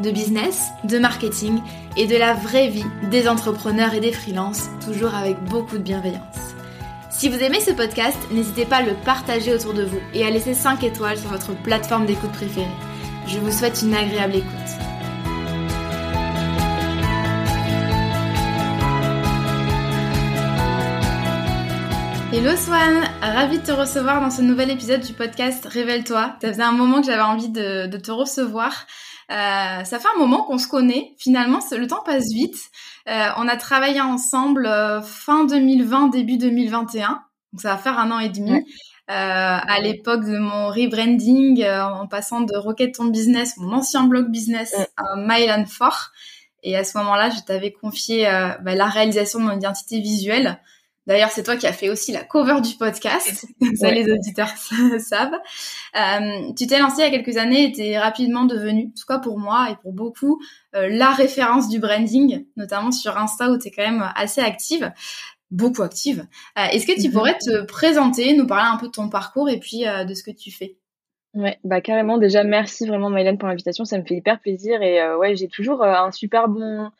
de business, de marketing et de la vraie vie des entrepreneurs et des freelances, toujours avec beaucoup de bienveillance. Si vous aimez ce podcast, n'hésitez pas à le partager autour de vous et à laisser 5 étoiles sur votre plateforme d'écoute préférée. Je vous souhaite une agréable écoute. Hello Swan, ravie de te recevoir dans ce nouvel épisode du podcast Révèle-toi. Ça faisait un moment que j'avais envie de, de te recevoir. Euh, ça fait un moment qu'on se connaît. Finalement, le temps passe vite. Euh, on a travaillé ensemble euh, fin 2020, début 2021. Donc ça va faire un an et demi. à l'époque de mon rebranding, en passant de Rocket Ton Business, mon ancien blog business, à Mile 4. Et à ce moment-là, je t'avais confié bah, la réalisation de mon identité visuelle. D'ailleurs, c'est toi qui as fait aussi la cover du podcast. Ça, les auditeurs savent. Euh, tu t'es lancé il y a quelques années et t'es rapidement devenu, en tout cas pour moi et pour beaucoup, euh, la référence du branding, notamment sur Insta où tu es quand même assez active, beaucoup active. Euh, est-ce que tu mhm. pourrais te présenter, nous parler un peu de ton parcours et puis de ce que tu fais? Ouais, bah carrément. Déjà, merci vraiment Mylène pour l'invitation. Ça me fait hyper plaisir et ouais, j'ai toujours un super bon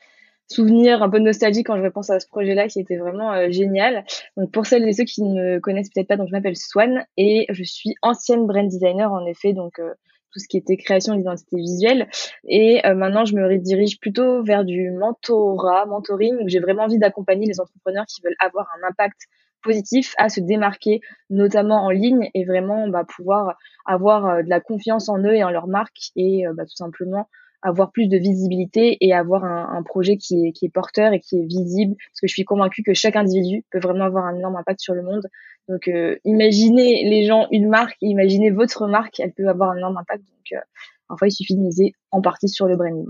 souvenir un peu nostalgique quand je repense à ce projet-là qui était vraiment euh, génial. Donc pour celles et ceux qui ne me connaissent peut-être pas, donc je m'appelle Swan et je suis ancienne brand designer en effet, donc euh, tout ce qui était création d'identité visuelle. Et euh, maintenant, je me redirige plutôt vers du mentorat, mentoring. J'ai vraiment envie d'accompagner les entrepreneurs qui veulent avoir un impact positif à se démarquer, notamment en ligne, et vraiment bah, pouvoir avoir de la confiance en eux et en leur marque, et bah, tout simplement avoir plus de visibilité et avoir un, un projet qui est, qui est porteur et qui est visible parce que je suis convaincue que chaque individu peut vraiment avoir un énorme impact sur le monde. Donc euh, imaginez les gens une marque, imaginez votre marque, elle peut avoir un énorme impact. Donc euh, parfois il suffit de miser en partie sur le branding.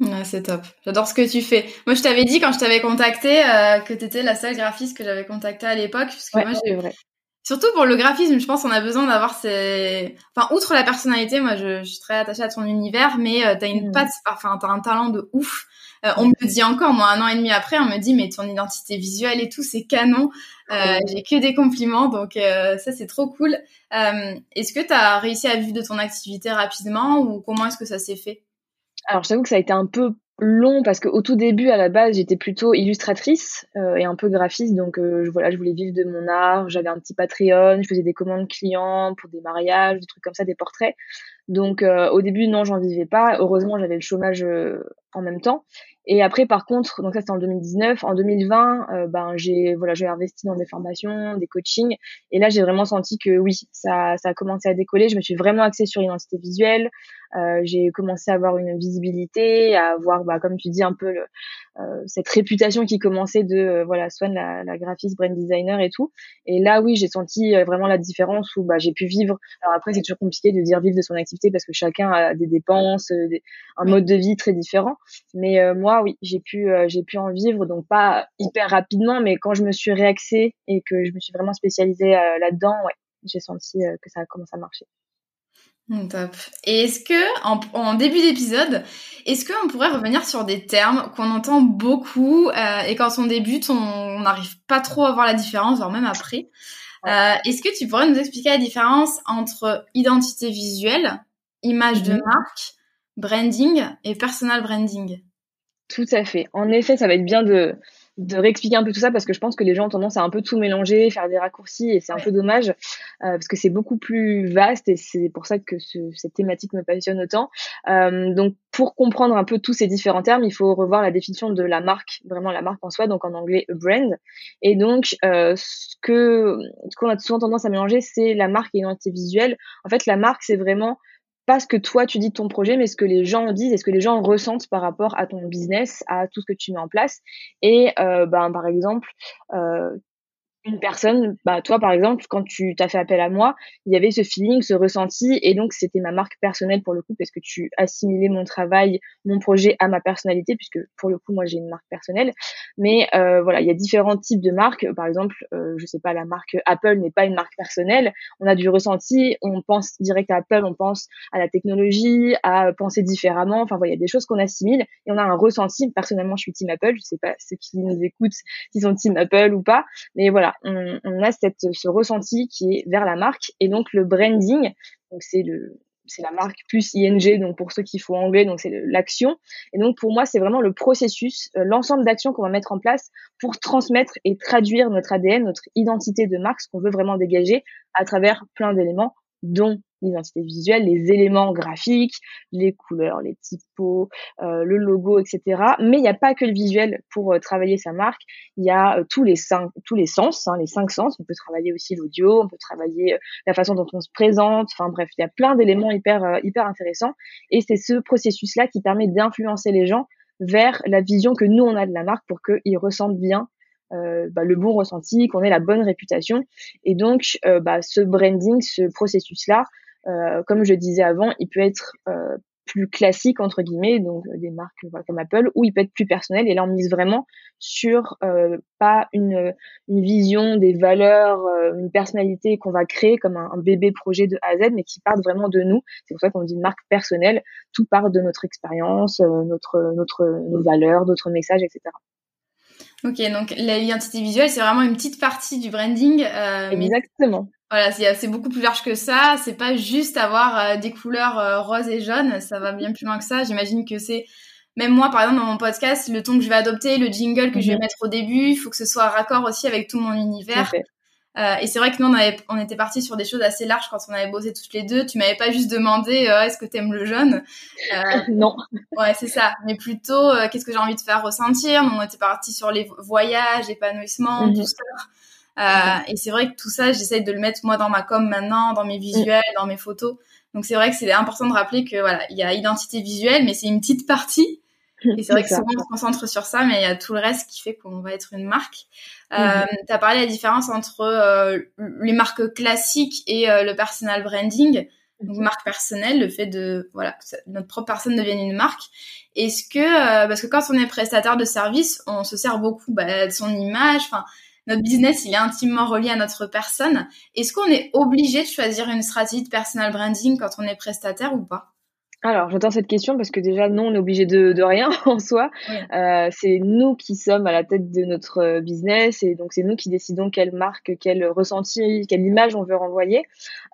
Ouais, c'est top. J'adore ce que tu fais. Moi, je t'avais dit quand je t'avais contacté euh, que tu étais la seule graphiste que j'avais contactée à l'époque. Parce que moi, j'ai, vrai. Surtout pour le graphisme, je pense qu'on a besoin d'avoir ces... Enfin, outre la personnalité, moi, je, je suis très attachée à ton univers, mais euh, t'as une mm. patte, enfin, t'as un talent de ouf. Euh, on me le dit encore, moi, un an et demi après, on me dit, mais ton identité visuelle et tout, c'est canon. Euh, J'ai que des compliments, donc euh, ça, c'est trop cool. Euh, est-ce que t'as réussi à vivre de ton activité rapidement ou comment est-ce que ça s'est fait? Alors, je t'avoue que ça a été un peu long parce qu'au tout début, à la base, j'étais plutôt illustratrice euh, et un peu graphiste. Donc euh, voilà, je voulais vivre de mon art. J'avais un petit Patreon, je faisais des commandes clients pour des mariages, des trucs comme ça, des portraits. Donc euh, au début, non, j'en vivais pas. Heureusement, j'avais le chômage en même temps. Et après, par contre, donc ça c'était en 2019. En 2020, ben j'ai voilà, j'ai investi dans des formations, des coachings. Et là, j'ai vraiment senti que oui, ça, ça a commencé à décoller. Je me suis vraiment axée sur l'identité visuelle. Euh, j'ai commencé à avoir une visibilité, à avoir, bah, comme tu dis, un peu le, euh, cette réputation qui commençait de euh, voilà Swan la, la graphiste brand designer et tout. Et là oui j'ai senti vraiment la différence où bah j'ai pu vivre. Alors après c'est toujours compliqué de dire vivre de son activité parce que chacun a des dépenses un mode de vie très différent. Mais moi oui j'ai pu j'ai pu en vivre donc pas hyper rapidement mais quand je me suis réaxée et que je me suis vraiment spécialisée là-dedans ouais j'ai senti que ça a commencé à marcher top. Et est-ce que, en, début d'épisode, est-ce qu'on pourrait revenir sur des termes qu'on entend beaucoup euh, et quand on débute, on n'arrive pas trop à voir la différence, voire même après. Euh, est-ce que tu pourrais nous expliquer la différence entre identité visuelle, image de mhm. marque, branding et personal branding? Tout à fait. En effet, ça va être bien de, de réexpliquer un peu tout ça parce que je pense que les gens ont tendance à un peu tout mélanger, faire des raccourcis et c'est un peu dommage euh, parce que c'est beaucoup plus vaste et c'est pour ça que ce, cette thématique me passionne autant. Euh, donc pour comprendre un peu tous ces différents termes, il faut revoir la définition de la marque, vraiment la marque en soi, donc en anglais a brand. Et donc, euh, ce que ce qu'on a souvent tendance à mélanger, c'est la marque et l'identité visuelle. En fait, la marque, c'est vraiment pas ce que toi tu dis de ton projet, mais ce que les gens disent et ce que les gens ressentent par rapport à ton business, à tout ce que tu mets en place. Et euh, ben, par exemple, euh, une personne, bah toi par exemple, quand tu t'as fait appel à moi, il y avait ce feeling, ce ressenti, et donc c'était ma marque personnelle pour le coup parce que tu assimilais mon travail, mon projet à ma personnalité, puisque pour le coup moi j'ai une marque personnelle. Mais euh, voilà, il y a différents types de marques. Par exemple, euh, je sais pas, la marque Apple n'est pas une marque personnelle. On a du ressenti, on pense direct à Apple, on pense à la technologie, à penser différemment. Enfin voilà, il y a des choses qu'on assimile et on a un ressenti. Personnellement, je suis team Apple. Je sais pas ceux qui nous écoutent s'ils sont team Apple ou pas, mais voilà on, a cette, ce ressenti qui est vers la marque et donc le branding, donc c'est le c'est la marque plus ING, donc pour ceux qui font anglais, donc c'est l'action. Et donc pour moi, c'est vraiment le processus, euh, l'ensemble d'actions qu'on va mettre en place pour transmettre et traduire notre ADN, notre identité de marque, ce qu'on veut vraiment dégager à travers plein d'éléments, dont l'identité visuelle, les éléments graphiques, les couleurs, les typos, euh, le logo, etc. Mais il n'y a pas que le visuel pour euh, travailler sa marque. Il y a euh, tous les cinq, tous les sens, hein, les cinq sens. On peut travailler aussi l'audio, on peut travailler la façon dont on se présente. Enfin bref, il y a plein d'éléments hyper hyper intéressants. Et c'est ce processus-là qui permet d'influencer les gens vers la vision que nous on a de la marque pour qu'ils ressentent bien euh, bah, le bon ressenti, qu'on ait la bonne réputation. Et donc, euh, bah, ce branding, ce processus-là, euh, comme je disais avant, il peut être euh, plus classique entre guillemets, donc euh, des marques comme Apple, ou il peut être plus personnel. Et là, on mise vraiment sur pas une, une vision des valeurs, une personnalité qu'on va créer comme un, bébé projet de A à Z, mais qui part vraiment de nous. C'est pour ça qu'on dit une marque personnelle. Tout part de notre expérience, notre, notre, nos valeurs, d'autres messages, etc. Ok, donc l'identité visuelle, c'est vraiment une petite partie du branding. Exactement. Voilà, c'est beaucoup plus large que ça. C'est pas juste avoir euh, des couleurs euh, roses et jaunes. Ça va bien plus loin que ça. J'imagine que c'est même moi, par exemple, dans mon podcast, le ton que je vais adopter, le jingle que je vais mhm. mettre au début, il faut que ce soit raccord aussi avec tout mon univers. Euh, et c'est vrai que nous, on, avait, on était partis sur des choses assez larges quand on avait bossé toutes les deux. Tu m'avais pas juste demandé euh, est-ce que t'aimes le jaune euh, Non. Ouais, c'est ça. Mais plutôt qu'est-ce que j'ai envie de faire ressentir? Donc, on était partis sur les voyages, épanouissement, tout ça. Euh, et c'est vrai que tout ça, j'essaye de le mettre moi dans ma com maintenant, dans mes visuels, dans mes photos. Donc c'est vrai que c'est important de rappeler que voilà, il y a identité visuelle, mais c'est une petite partie. Et c'est vrai que souvent on se concentre sur ça, mais il y a tout le reste qui fait qu'on va être une marque. Euh, mhm. tu as parlé de la différence entre euh, les marques classiques et euh, le personal branding. Donc marque personnelle, le fait de voilà que notre propre personne devienne une marque. Est-ce que euh, parce que quand on est prestataire de service, on se sert beaucoup bah, de son image. Enfin, notre business, il est intimement relié à notre personne. Est-ce qu'on est obligé de choisir une stratégie de personal branding quand on est prestataire ou pas? Alors, j'entends cette question parce que déjà, non, on est obligé de, de rien en soi. Euh, c'est nous qui sommes à la tête de notre euh, business et donc c'est nous qui décidons quelle marque, quel ressenti, quelle image on veut renvoyer.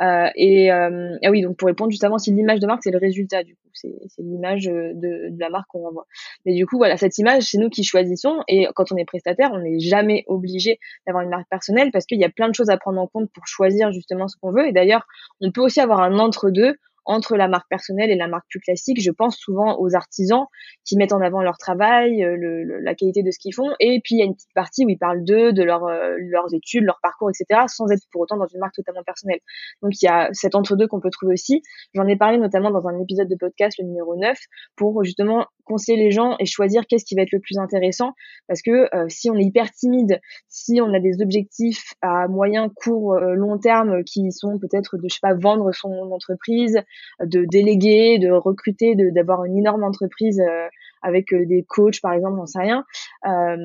Euh, et euh, ah oui, donc pour répondre justement, si l'image de marque, c'est le résultat du coup, c'est l'image de, de, la marque qu'on renvoie. Mais du coup, voilà, cette image, c'est nous qui choisissons et quand on est prestataire, on n'est jamais obligé d'avoir une marque personnelle parce qu'il y a plein de choses à prendre en compte pour choisir justement ce qu'on veut. Et d'ailleurs, on peut aussi avoir un entre-deux entre la marque personnelle et la marque plus classique. Je pense souvent aux artisans qui mettent en avant leur travail, euh, le, la qualité de ce qu'ils font, et puis il y a une petite partie où ils parlent d'eux, de leur, euh, leurs études, leur parcours, etc., sans être pour autant dans une marque totalement personnelle. Donc il y a cet entre-deux qu'on peut trouver aussi. J'en ai parlé notamment dans un épisode de podcast, le numéro 9, pour justement conseiller les gens et choisir qu'est-ce qui va être le plus intéressant, parce que euh, si on est hyper timide, si on a des objectifs à moyen, court, long terme qui sont peut-être de, je sais pas, vendre son entreprise, de déléguer, de recruter, d'avoir une énorme entreprise euh, avec euh, des coachs par exemple, j'en sais rien. Euh,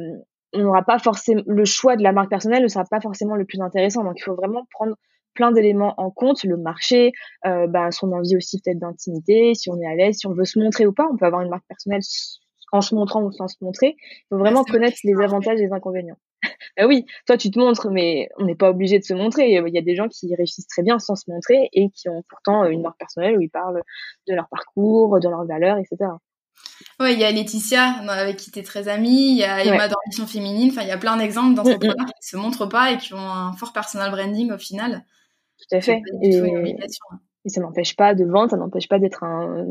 on n'aura pas forcément le choix de la marque personnelle ne sera pas forcément le plus intéressant. Donc il faut vraiment prendre plein d'éléments en compte, le marché, bah, son envie aussi peut-être d'intimité, si on est à l'aise, si on veut se montrer ou pas. On peut avoir une marque personnelle en se montrant ou sans se montrer. Il faut vraiment connaître les avantages et les inconvénients. bah oui, toi tu te montres, mais on n'est pas obligé de se montrer. Il y a des gens qui réussissent très bien sans se montrer et qui ont pourtant une marque personnelle où ils parlent de leur parcours, de leurs valeurs, etc. Oui, il y a Laetitia, avec qui tu es très amie, il y a Emma d'Ambition Féminine, enfin il y a plein d'exemples d'entrepreneurs mm, mm. qui se montrent pas et qui ont un fort personal branding au final. Tout à fait. Et... et ça n'empêche pas de vendre, ça n'empêche pas d'être un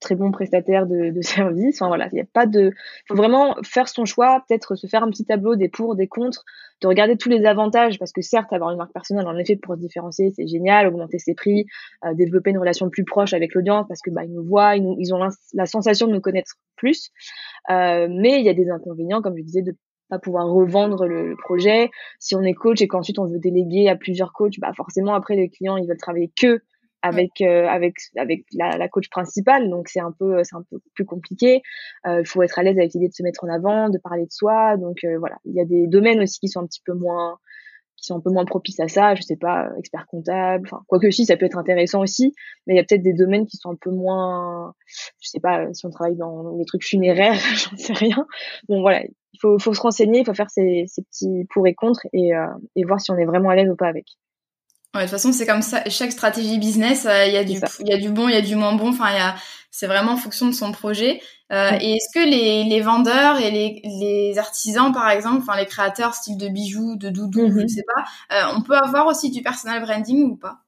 très bon prestataire de, de service. Enfin voilà, il n'y a pas de. Il faut vraiment faire son choix, peut-être se faire un petit tableau des pour, des contre, de regarder tous les avantages, parce que certes, avoir une marque personnelle, en effet, pour se différencier, c'est génial, augmenter ses prix, euh, développer une relation plus proche avec l'audience, parce que bah ils nous voient, ils, nous, ils ont la sensation de nous connaître plus. Euh, mais il y a des inconvénients, comme je disais, de pas pouvoir revendre le, projet. Si on est coach et qu'ensuite on veut déléguer à plusieurs coachs, bah forcément après les clients ils veulent travailler que avec euh, avec avec la, la, coach principale donc c'est un peu c'est un peu plus compliqué. Euh, il faut être à l'aise avec l'idée de se mettre en avant de parler de soi donc euh, voilà. Il y a des domaines aussi qui sont un petit peu moins qui sont un peu moins propices à ça je sais pas expert comptable enfin quoique si ça peut être intéressant aussi mais il y a peut-être des domaines qui sont un peu moins je sais pas si on travaille dans les trucs funéraires j'en sais rien. Bon voilà il faut faut se renseigner il faut faire ces, ces petits pour et contre et et voir si on est vraiment à l'aise ou pas avec Ouais, de toute façon, c'est comme ça. Chaque stratégie business, euh, il y a du, y a du bon, il y a du moins bon. Enfin, il y a, c'est vraiment en fonction de son projet. Euh, Et est-ce que les, les vendeurs et les, les artisans, par exemple, enfin les créateurs style de bijoux, de doudou, je ne mhm. sais pas, euh, on peut avoir aussi du personal branding ou pas?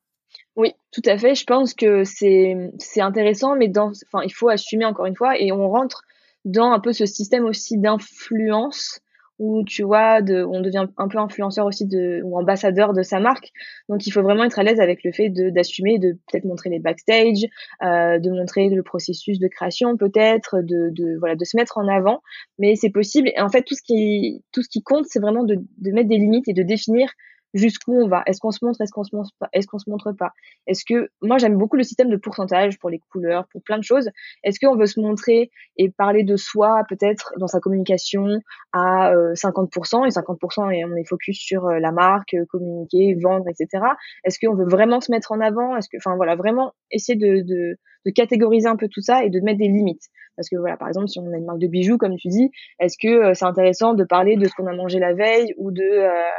Oui, tout à fait. Je pense que c'est c'est intéressant, mais dans, enfin, il faut assumer encore une fois, et on rentre dans un peu ce système aussi d'influence où tu vois, de, on devient un peu influenceur aussi de, ou ambassadeur de sa marque. Donc il faut vraiment être à l'aise avec le fait de d'assumer, de peut-être montrer les backstage, euh, de montrer le processus de création peut-être, de, de voilà, de se mettre en avant. Mais c'est possible. Et en fait, tout ce qui tout ce qui compte, c'est vraiment de, de mettre des limites et de définir jusqu'où on va. Est-ce qu'on se montre, est-ce qu'on se montre pas, est-ce qu'on se montre pas? Est-ce que moi j'aime beaucoup le système de pourcentage pour les couleurs, pour plein de choses. Est-ce qu'on veut se montrer et parler de soi peut-être dans sa communication à 50% euh, et 50% et on est focus sur euh, la marque, euh, communiquer, vendre, etc. Est-ce qu'on veut vraiment se mettre en avant? Est-ce que, enfin voilà, vraiment essayer de, de, de catégoriser un peu tout ça et de mettre des limites. Parce que voilà, par exemple, si on a une marque de bijoux, comme tu dis, est-ce que c'est intéressant de parler de ce qu'on a mangé la veille ou de euh,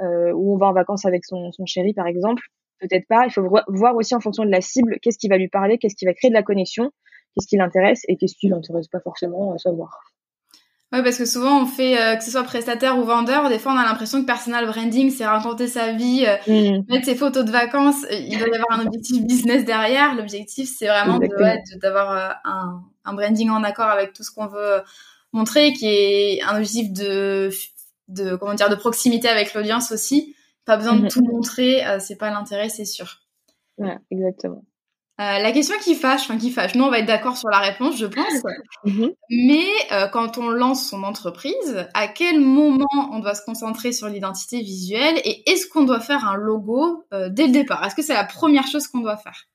où on va en vacances avec son, son chéri par exemple, peut-être pas. Il faut voir aussi en fonction de la cible, qu'est-ce qui va lui parler, qu'est-ce qui va créer de la connexion, qu'est-ce qui l'intéresse et qu'est-ce qui l'intéresse pas forcément à savoir. Ouais, parce que souvent on fait, euh, que ce soit prestataire ou vendeur, des fois on a l'impression que personal branding c'est raconter sa vie, euh, mmh. mettre ses photos de vacances. Euh, il doit y avoir un objectif business derrière. L'objectif c'est vraiment d'avoir un, un branding en accord avec tout ce qu'on veut montrer, qui est un objectif de de comment dire de proximité avec l'audience aussi. Pas besoin de mhm. tout montrer, euh, c'est pas l'intérêt, c'est sûr. Ouais, exactement. Euh, la question qui fâche, enfin qui fâche, nous on va être d'accord sur la réponse, je pense. Mhm. Mais euh, quand on lance son entreprise, à quel moment on doit se concentrer sur l'identité visuelle et est-ce qu'on doit faire un logo dès le départ? Est-ce que c'est la première chose qu'on doit faire?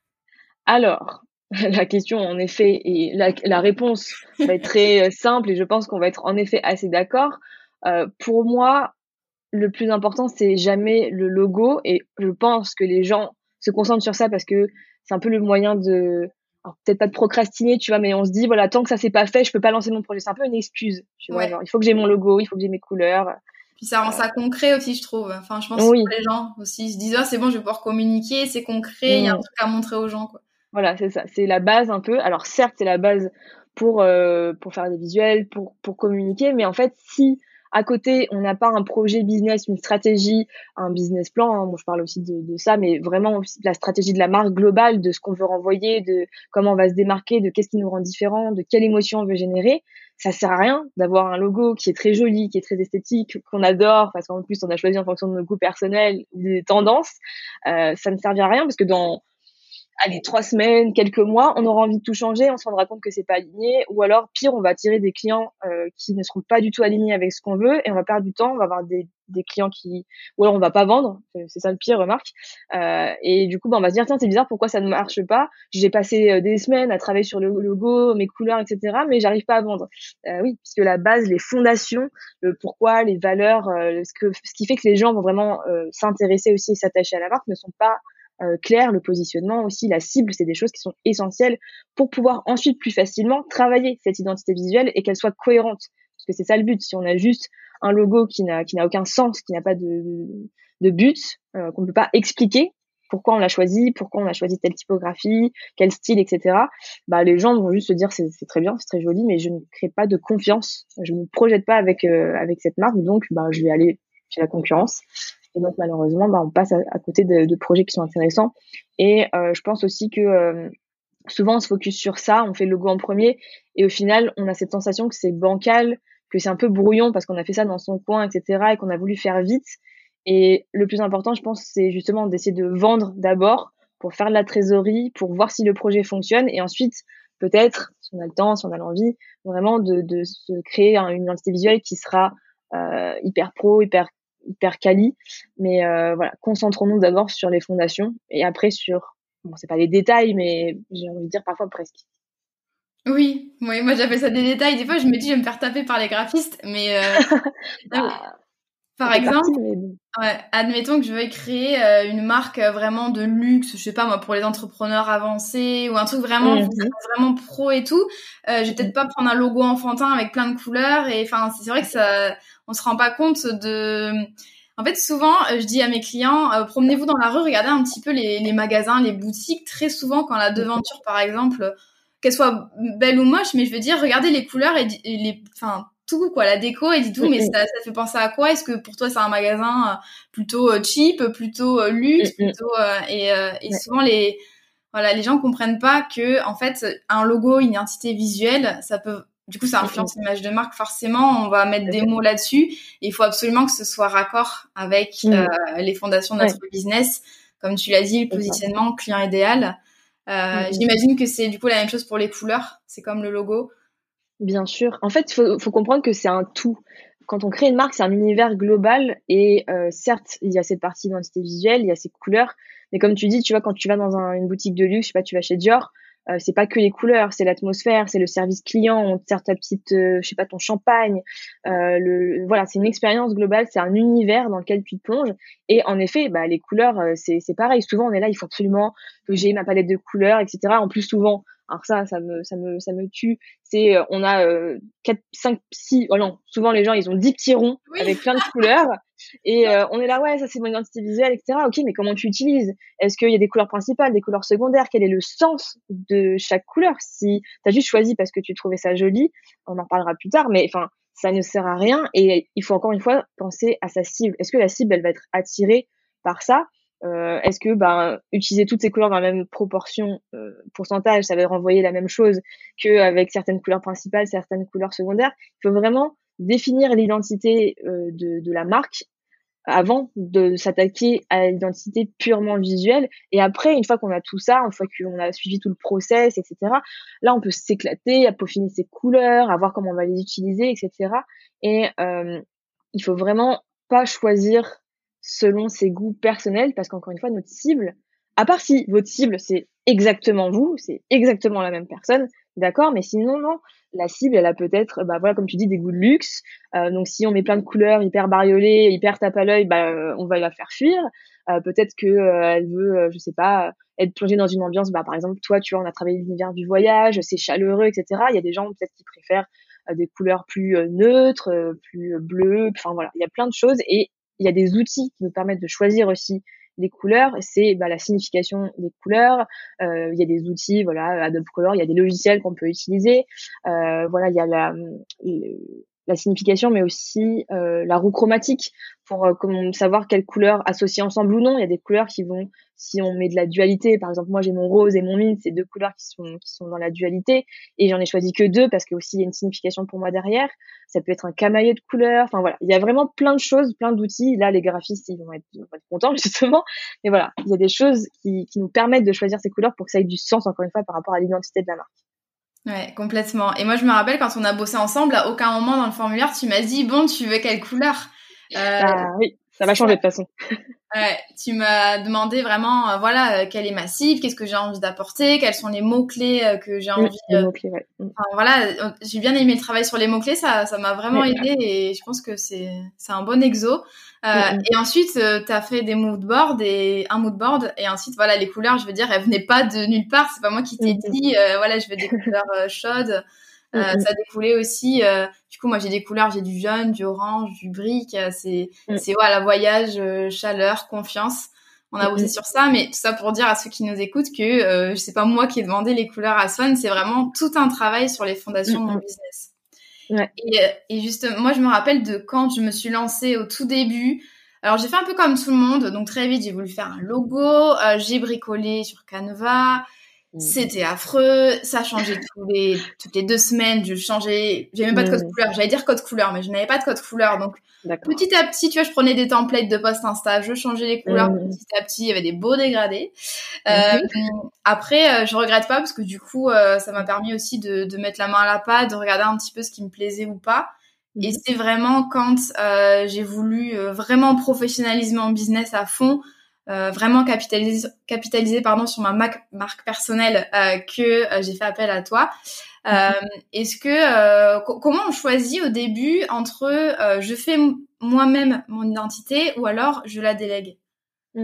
Alors, la question en effet et la, la réponse va être très simple et je pense qu'on va être en effet assez d'accord. Euh, pour moi, le plus important, c'est jamais le logo. Et je pense que les gens se concentrent sur ça parce que c'est un peu le moyen de, peut-être pas de procrastiner, tu vois, mais on se dit, voilà, tant que ça s'est pas fait, je peux pas lancer mon projet. C'est un peu une excuse, tu vois. il faut que j'ai mon logo, il faut que j'ai mes couleurs. Puis ça rend ça concret aussi, je trouve. Enfin, je pense que les gens aussi se disent, ah, c'est bon, je vais pouvoir communiquer, c'est concret, il y a un truc à montrer aux gens, quoi. Voilà, c'est ça. C'est la base un peu. Alors, certes, c'est la base pour, euh, pour faire des visuels, pour, pour communiquer, mais en fait, si à côté, on n'a pas un projet business, une stratégie, un business plan. Hein, moi, je parle aussi de, de, ça, mais vraiment la stratégie de la marque globale, de ce qu'on veut renvoyer, de comment on va se démarquer, de qu'est-ce qui nous rend différent, de quelle émotion on veut générer. Ça sert à rien d'avoir un logo qui est très joli, qui est très esthétique, qu'on adore, parce qu'en plus on a choisi en fonction de nos goûts personnels, des tendances. Euh, ça ne servira à rien parce que dans allez, trois semaines, quelques mois, on aura envie de tout changer, on se rendra compte que c'est pas aligné, ou alors pire, on va attirer des clients euh, qui ne seront pas du tout alignés avec ce qu'on veut, et on va perdre du temps, on va avoir des, des clients qui, ou alors on va pas vendre, c'est ça le pire, remarque, euh, et du coup, bah, on va se dire tiens, c'est bizarre, pourquoi ça ne marche pas? J'ai passé euh, des semaines à travailler sur le logo, mes couleurs, etc., mais j'arrive pas à vendre. Euh, oui, puisque la base, les fondations, le pourquoi, les valeurs, euh, ce que, ce qui fait que les gens vont vraiment s'intéresser aussi et s'attacher à la marque ne sont pas euh, clair, le positionnement aussi, la cible, c'est des choses qui sont essentielles pour pouvoir ensuite plus facilement travailler cette identité visuelle et qu'elle soit cohérente. Parce que c'est ça le but. Si on a juste un logo qui n'a aucun sens, qui n'a pas de, de but, euh, qu'on ne peut pas expliquer pourquoi on l'a choisi, pourquoi on a choisi telle typographie, quel style, etc. Bah les gens vont juste se dire c'est très bien, c'est très joli, mais je ne crée pas de confiance, je ne me projette pas avec euh, avec cette marque, donc bah je vais aller chez la concurrence Et donc malheureusement, bah, on passe à, côté de, projets qui sont intéressants. Et je pense aussi que souvent on se focus sur ça, on fait le logo en premier, et au final, on a cette sensation que c'est bancal, que c'est un peu brouillon parce qu'on a fait ça dans son coin, etc., et qu'on a voulu faire vite. Et le plus important, je pense, c'est justement d'essayer de vendre d'abord pour faire de la trésorerie, pour voir si le projet fonctionne, et ensuite, peut-être, si on a le temps, si on a l'envie, vraiment de, de se créer une identité visuelle qui sera euh, hyper pro, hyper hyper quali. Mais euh, voilà, concentrons-nous d'abord sur les fondations et après sur, bon, c'est pas les détails, mais j'ai envie de dire parfois presque. Oui, oui moi j'appelle ça des détails. Des fois, je me dis, je vais me faire taper par les graphistes, mais euh, ah, par exemple, ouais, admettons que je veuille créer euh, une marque euh, vraiment de luxe, je sais pas moi, pour les entrepreneurs avancés ou un truc vraiment mmh vraiment pro et tout. Euh, je vais peut-être pas prendre un logo enfantin avec plein de couleurs et enfin c'est vrai que ça, on se rend pas compte de. En fait, souvent, je dis à mes clients, promenez-vous dans la rue, regardez un petit peu les, les magasins, les boutiques. Très souvent, quand la devanture, par exemple, qu'elle soit belle ou moche, mais je veux dire, regardez les couleurs et, les, enfin, tout quoi, la déco et dit tout, mais ça, ça fait penser à quoi? Est-ce que pour toi c'est un magasin euh, plutôt euh, cheap, plutôt euh, luxe, plutôt et, et souvent les voilà, les gens comprennent pas que en fait un logo, une identité visuelle, ça peut du coup, ça influence l'image de marque. Forcément, on va mettre des mots là-dessus. Il faut absolument que ce soit raccord avec mm. les fondations de notre business. Comme tu l'as dit, le positionnement client idéal. Euh, J'imagine que c'est du coup la même chose pour les couleurs. C'est comme le logo. Bien sûr. En fait, il faut, comprendre que c'est un tout. Quand on crée une marque, c'est un univers global et euh, certes, il y a cette partie d'identité visuelle, il y a ces couleurs, mais comme tu dis, tu vois, quand tu vas dans une boutique de luxe, je sais pas, tu vas chez Dior, euh, c'est pas que les couleurs, c'est l'atmosphère, c'est le service client, on te sert ta petite, euh, je sais pas, ton champagne. Euh, le, voilà, c'est une expérience globale, c'est un univers dans lequel tu te plonges. Et en effet, bah, les couleurs, euh, c'est pareil. Souvent, on est là, il faut absolument que j'ai ma palette de couleurs, etc. En plus, souvent, alors ça, ça me, ça me, ça me tue. C'est, euh, on a euh, 4, 5, 6, oh non, souvent les gens, ils ont 10 petits ronds avec plein de couleurs. Et euh, on est là, ouais, ça c'est mon identité visuelle, etc. Ok, mais comment tu utilises Est-ce qu'il y a des couleurs principales, des couleurs secondaires? Quel est le sens de chaque couleur? Si tu as juste choisi parce que tu trouvais ça joli, on en parlera plus tard, mais enfin, ça ne sert à rien. Et il faut encore une fois penser à sa cible. Est-ce que la cible, elle va être attirée par ça? Euh, Est-ce que ben, utiliser toutes ces couleurs dans la même proportion, euh, pourcentage, ça va renvoyer la même chose qu'avec certaines couleurs principales, certaines couleurs secondaires? Il faut vraiment définir l'identité euh, de, de, la marque avant de s'attaquer à l'identité purement visuelle. Et après, une fois qu'on a tout ça, une fois qu'on a suivi tout le process, etc., là, on peut s'éclater, à peaufiner ses couleurs, à voir comment on va les utiliser, etc. Et euh, il faut vraiment pas choisir selon ses goûts personnels, parce qu'encore une fois, notre cible, à part si votre cible, c'est exactement vous, c'est exactement la même personne, d'accord, mais sinon, non, la cible, elle a peut-être, bah voilà, comme tu dis, des goûts de luxe. Euh, donc si on met plein de couleurs hyper bariolées, hyper tape à l'œil, bah euh, on va la faire fuir. Euh, peut-être que elle veut, je sais pas, être plongée dans une ambiance. Bah par exemple, toi, tu vois, on a travaillé l'univers du voyage, c'est chaleureux, etc. Il y a des gens peut-être qui préfèrent des couleurs plus neutres, plus bleues. Enfin voilà, il y a plein de choses et il y a des outils qui nous permettent de choisir aussi les couleurs, c'est bah, la signification des couleurs. Euh, il y a des outils, voilà, Adobe Color, il y a des logiciels qu'on peut utiliser. Euh, voilà, il y a la, la signification, mais aussi euh, la roue chromatique pour euh, savoir quelles couleurs associer ensemble ou non. Il y a des couleurs qui vont, si on met de la dualité, par exemple, moi j'ai mon rose et mon mint, c'est deux couleurs qui sont qui sont dans la dualité, et j'en ai choisi que deux parce que aussi il y a une signification pour moi derrière. Ça peut être un camaillé de couleurs. Enfin voilà, il y a vraiment plein de choses, plein d'outils. Là, les graphistes ils vont être, ils vont être contents justement, mais voilà, il y a des choses qui, qui nous permettent de choisir ces couleurs pour que ça ait du sens encore une fois par rapport à l'identité de la marque. Ouais, complètement. Et moi, je me rappelle quand on a bossé ensemble, à aucun moment dans le formulaire, tu m'as dit, bon, tu veux quelle couleur? Euh, Ah oui, ça va changer de façon. ouais, tu m'as demandé vraiment, euh, voilà, euh, quelle est ma cible, qu'est-ce que j'ai envie d'apporter, quels sont les mots-clés euh, que j'ai envie... Les mots-clés, ouais. Mm. Enfin, voilà, j'ai bien aimé le travail sur les mots-clés, ça ça m'a vraiment aidé et je pense que c'est un bon exo. Euh, et ensuite, tu as fait des moodboards et un moodboard. Et ensuite, voilà, les couleurs, je veux dire, elles venaient pas de nulle part. C'est pas moi qui t'ai dit, voilà, je veux des couleurs chaudes. Ça découlait aussi. du coup, moi, j'ai des couleurs, j'ai du jaune, du orange, du brique. C'est, c'est voilà, voyage, chaleur, confiance. On a bossé sur ça, mais tout ça pour dire à ceux qui nous écoutent que je sais pas moi qui ai demandé les couleurs à Swan, c'est vraiment tout un travail sur les fondations de mon business. Et, et, justement, moi, je me rappelle de quand je me suis lancée au tout début. Alors j'ai fait un peu comme tout le monde, donc très vite j'ai voulu faire un logo, euh, j'ai bricolé sur Canva. C'était affreux, ça changeait tous les toutes les deux semaines, je changeais, j'avais même pas de code mmh. couleur, j'allais dire code couleur, mais je n'avais pas de code couleur, donc petit à petit, tu vois, je prenais des templates de post Insta, je changeais les couleurs mmh. petit à petit, il y avait des beaux dégradés. Euh, après, euh, je regrette pas parce que du coup, ça m'a permis aussi de, de mettre la main à la pâte, de regarder un petit peu ce qui me plaisait ou pas. Et mhm. c'est vraiment quand euh, j'ai voulu euh, vraiment professionnaliser mon business à fond, euh, vraiment capitaliser, capitaliser pardon sur ma marque personnelle euh, que euh, j'ai fait appel à toi. Est-ce que comment on choisit au début entre je fais moi-même mon identité ou alors je la délègue? Mmh.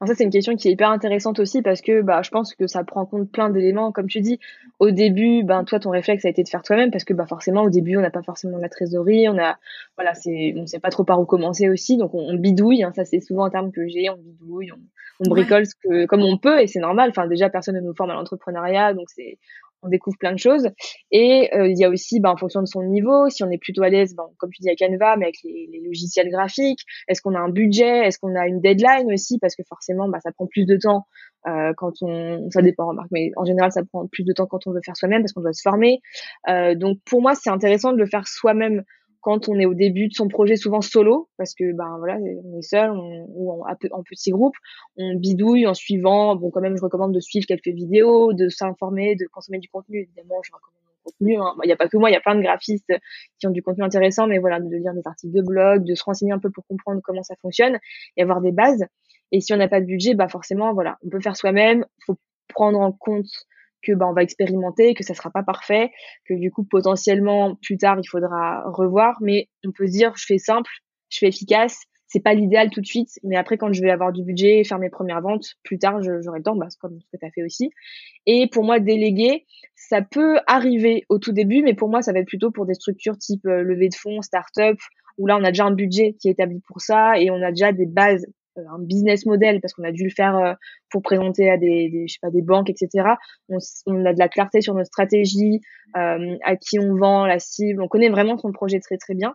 Alors ça c'est une question qui est hyper intéressante aussi parce que bah je pense que ça prend en compte plein d'éléments. Comme tu dis au début ben toi ton réflexe a été de faire toi-même parce que bah forcément au début on n'a pas forcément la trésorerie on a voilà c'est on sait pas trop par où commencer aussi. Donc on, bidouille hein, ça c'est souvent un terme que j'ai. On bidouille on, on bricole ce que comme on peut et c'est normal. Enfin déjà personne ne nous forme à l'entrepreneuriat donc c'est on découvre plein de choses. Et euh, il y a aussi, bah, en fonction de son niveau, si on est plutôt à l'aise, bah, comme tu dis à Canva, mais avec les, logiciels graphiques, est-ce qu'on a un budget, est-ce qu'on a une deadline aussi, parce que forcément, bah, ça prend plus de temps euh, quand on, ça dépend, remarque, mais en général, ça prend plus de temps quand on veut faire soi-même, parce qu'on doit se former. Euh, donc pour moi, c'est intéressant de le faire soi-même quand on est au début de son projet, souvent solo, parce que ben voilà, on est seul ou en, petit groupe, on bidouille en suivant. Bon, quand même, je recommande de suivre quelques vidéos, de s'informer, de consommer du contenu. Évidemment, je recommande mon contenu. Hein. Il n'y a pas que moi, il y a plein de graphistes qui ont du contenu intéressant, mais voilà, de lire des articles de blog, de se renseigner un peu pour comprendre comment ça fonctionne et avoir des bases. Et si on n'a pas de budget, bah forcément, voilà, on peut faire soi-même. Faut prendre en compte que bah, on va expérimenter, que ça sera pas parfait, que du coup potentiellement plus tard il faudra revoir, mais on peut dire je fais simple, je fais efficace, c'est pas l'idéal tout de suite, mais après quand je vais avoir du budget, faire mes premières ventes, plus tard j'aurai le temps, bah, c'est comme ce que tu as fait aussi. Et pour moi déléguer, ça peut arriver au tout début, mais pour moi ça va être plutôt pour des structures type euh, levée de fonds, start-up, où là on a déjà un budget qui est établi pour ça et on a déjà des bases un business model parce qu'on a dû le faire euh, pour présenter à des, des, je sais pas des banques etc on, on, a de la clarté sur notre stratégie euh, à qui on vend la cible. On connaît vraiment son projet très très bien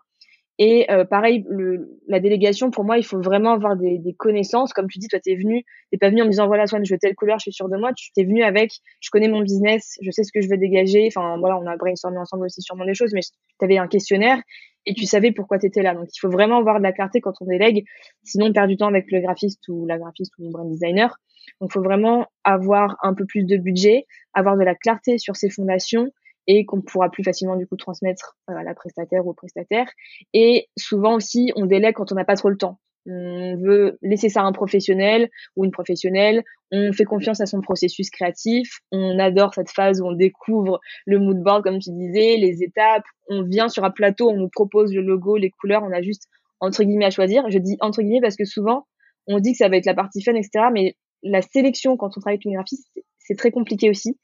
et pareil le, la délégation pour moi il faut vraiment avoir des, des connaissances comme tu dis toi t'es venu t'es pas venu en me disant voilà Swan je veux telle couleur je suis sûr de moi tu t'es venu avec je connais mon business je sais ce que je veux dégager enfin voilà on a brainstormé ensemble aussi sûrement des choses mais tu avais un questionnaire et tu savais pourquoi tu étais là. Donc il faut vraiment avoir de la clarté quand on délègue, sinon on perd du temps avec le graphiste ou la graphiste ou le brand designer. Donc il faut vraiment avoir un peu plus de budget, avoir de la clarté sur ses fondations et qu'on pourra plus facilement du coup transmettre euh, à la prestataire ou au prestataire. Et souvent aussi, on délègue quand on n'a pas trop le temps on veut laisser ça à un professionnel ou une professionnelle, on fait confiance à son processus créatif, on adore cette phase où on découvre le mood board comme tu disais, les étapes, on vient sur un plateau, on nous propose le logo, les couleurs, on a juste entre guillemets à choisir. Je dis entre guillemets parce que souvent on dit que ça va être la partie fun, etc. Mais la sélection quand on travaille avec une graphiste, c'est très compliqué aussi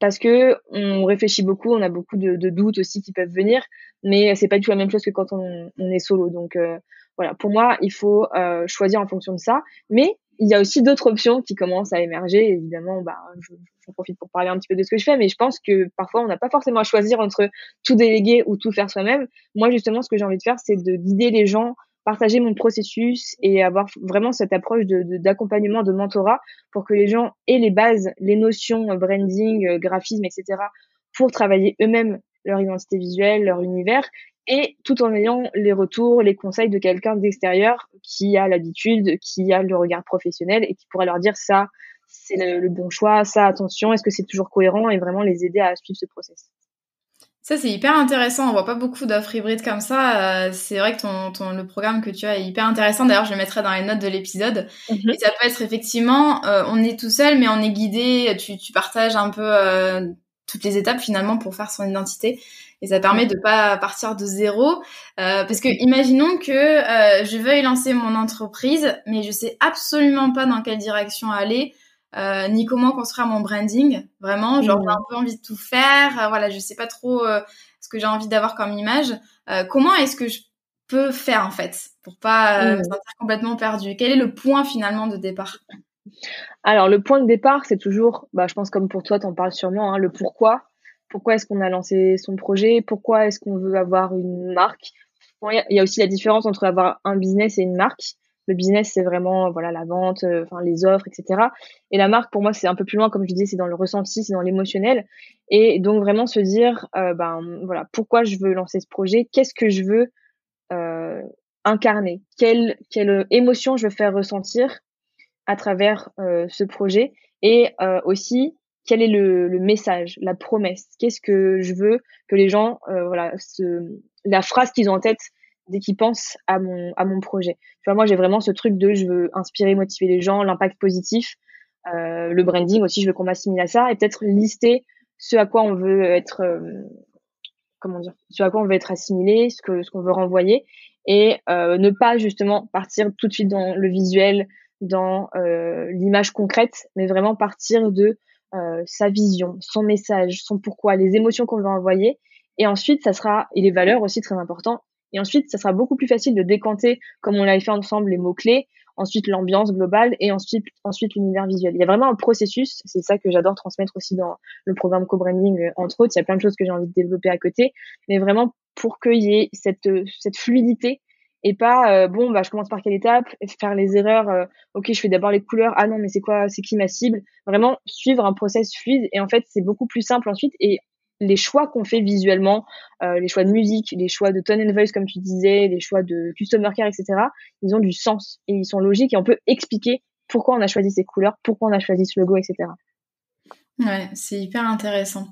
parce que on réfléchit beaucoup, on a beaucoup de, doutes aussi qui peuvent venir, mais c'est pas du tout la même chose que quand on, est solo. Donc euh, voilà, pour moi, il faut euh, choisir en fonction de ça. Mais il y a aussi d'autres options qui commencent à émerger. Évidemment, bah, j'en profite pour parler un petit peu de ce que je fais, mais je pense que parfois, on n'a pas forcément à choisir entre tout déléguer ou tout faire soi-même. Moi, justement, ce que j'ai envie de faire, c'est de guider les gens, partager mon processus et avoir vraiment cette approche d'accompagnement, de, de, mentorat pour que les gens aient les bases, les notions, euh, branding, euh, graphisme, etc., pour travailler eux-mêmes leur identité visuelle, leur univers et tout en ayant les retours, les conseils de quelqu'un d'extérieur qui a l'habitude, qui a le regard professionnel et qui pourra leur dire ça, c'est le, bon choix, ça, attention, est-ce que c'est toujours cohérent et vraiment les aider à suivre ce process. Ça, c'est hyper intéressant. On voit pas beaucoup d'offres hybrides comme ça. Euh, c'est vrai que ton, ton, le programme que tu as est hyper intéressant. D'ailleurs, je le mettrai dans les notes de l'épisode. Mhm. Et ça peut être effectivement, euh, on est tout seul, mais on est guidé. Tu, tu partages un peu euh, toutes les étapes finalement pour faire son identité et ça permet de pas partir de zéro euh, parce que imaginons que euh, je veuille lancer mon entreprise mais je sais absolument pas dans quelle direction aller euh, ni comment construire mon branding. Vraiment genre j'ai un peu envie de tout faire. Euh, voilà je sais pas trop euh, ce que j'ai envie d'avoir comme image. Comment est-ce que je peux faire en fait pour pas me sentir complètement perdu quel est le point finalement de départ? Alors le point de départ c'est toujours bah je pense comme pour toi t'en parles sûrement hein, le pourquoi. Pourquoi est-ce qu'on a lancé son projet, pourquoi est-ce qu'on veut avoir une marque? Il y, a aussi la différence entre avoir un business et une marque. Le business, c'est vraiment voilà la vente, euh, enfin les offres, etc. Et la marque, pour moi, c'est un peu plus loin, comme je disais, c'est dans le ressenti, c'est dans l'émotionnel. Et donc vraiment se dire, euh, ben voilà, pourquoi je veux lancer ce projet, qu'est-ce que je veux euh, incarner, quelle émotion je veux faire ressentir à travers ce projet, et aussi quel est le, message, la promesse, qu'est-ce que je veux que les gens, voilà, la phrase qu'ils ont en tête dès qu'ils pensent à mon, à mon projet. Tu vois, moi, j'ai vraiment ce truc de je veux inspirer, motiver les gens, l'impact positif, euh, le branding aussi, je veux qu'on m'assimile à ça et peut-être lister ce à quoi on veut être, euh, comment dire, ce à quoi on veut être assimilé, ce que, ce qu'on veut renvoyer et euh, ne pas justement partir tout de suite dans le visuel, dans l'image concrète, mais vraiment partir de sa vision, son message, son pourquoi, les émotions qu'on veut envoyer. Et ensuite, ça sera, et les valeurs aussi très important, et ensuite, ça sera beaucoup plus facile de décanter, comme on l'avait fait ensemble, les mots-clés, ensuite l'ambiance globale et ensuite, ensuite l'univers visuel. Il y a vraiment un processus, c'est ça que j'adore transmettre aussi dans le programme co-branding, euh, entre autres. Il y a plein de choses que j'ai envie de développer à côté, mais vraiment pour qu'il y ait cette, euh, cette fluidité et pas euh, bon bah je commence par quelle étape faire les erreurs ok je fais d'abord les couleurs ah non mais c'est quoi c'est qui ma cible? Vraiment suivre un process fluide et en fait c'est beaucoup plus simple ensuite les choix qu'on fait visuellement, euh, les choix de musique, les choix de tone and voice comme tu disais, les choix de customer care, etc. Ils ont du sens et ils sont logiques et on peut expliquer pourquoi on a choisi ces couleurs, pourquoi on a choisi ce logo, etc. Ouais, c'est hyper intéressant.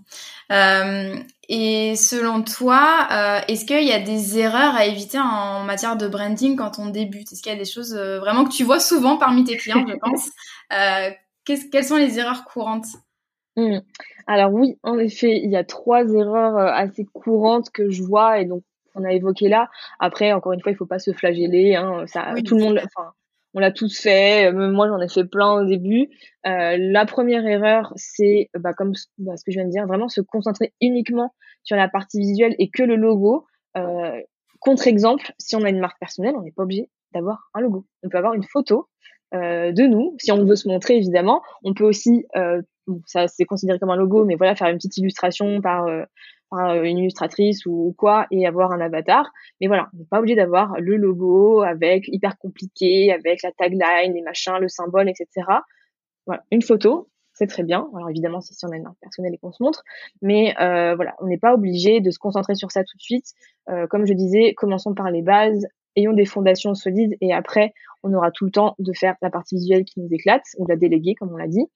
Euh, et selon toi, euh, est-ce qu'il y a des erreurs à éviter en matière de branding quand on débute? Est-ce qu'il y a des choses vraiment que tu vois souvent parmi tes clients, je pense? Quelles sont les erreurs courantes? Mmh. Alors oui, en effet, il y a trois erreurs euh, assez courantes que je vois et donc on a évoqué là. Après, encore une fois, il faut pas se flageller. Hein, ça, tout le monde, enfin, on l'a tous fait. Même moi, j'en ai fait plein au début. Euh, la première erreur, c'est, bah, comme bah, ce que je viens de dire, vraiment se concentrer uniquement sur la partie visuelle et que le logo. Euh, contre-exemple, si on a une marque personnelle, on n'est pas obligé d'avoir un logo. On peut avoir une photo euh, de nous, si on veut se montrer évidemment. On peut aussi euh, ça c'est considéré comme un logo, mais voilà, faire une petite illustration par, euh, euh, une illustratrice ou quoi et avoir un avatar. Mais voilà, on n'est pas obligé d'avoir le logo avec hyper compliqué, avec la tagline, les machins, le symbole, etc. Une photo, c'est très bien. Alors évidemment, si on a une personnelle et qu'on se montre, mais euh, voilà, on n'est pas obligé de se concentrer sur ça tout de suite. Comme je disais, commençons par les bases, ayons des fondations solides et après, on aura tout le temps de faire la partie visuelle qui nous éclate ou de la déléguer, comme on l'a dit.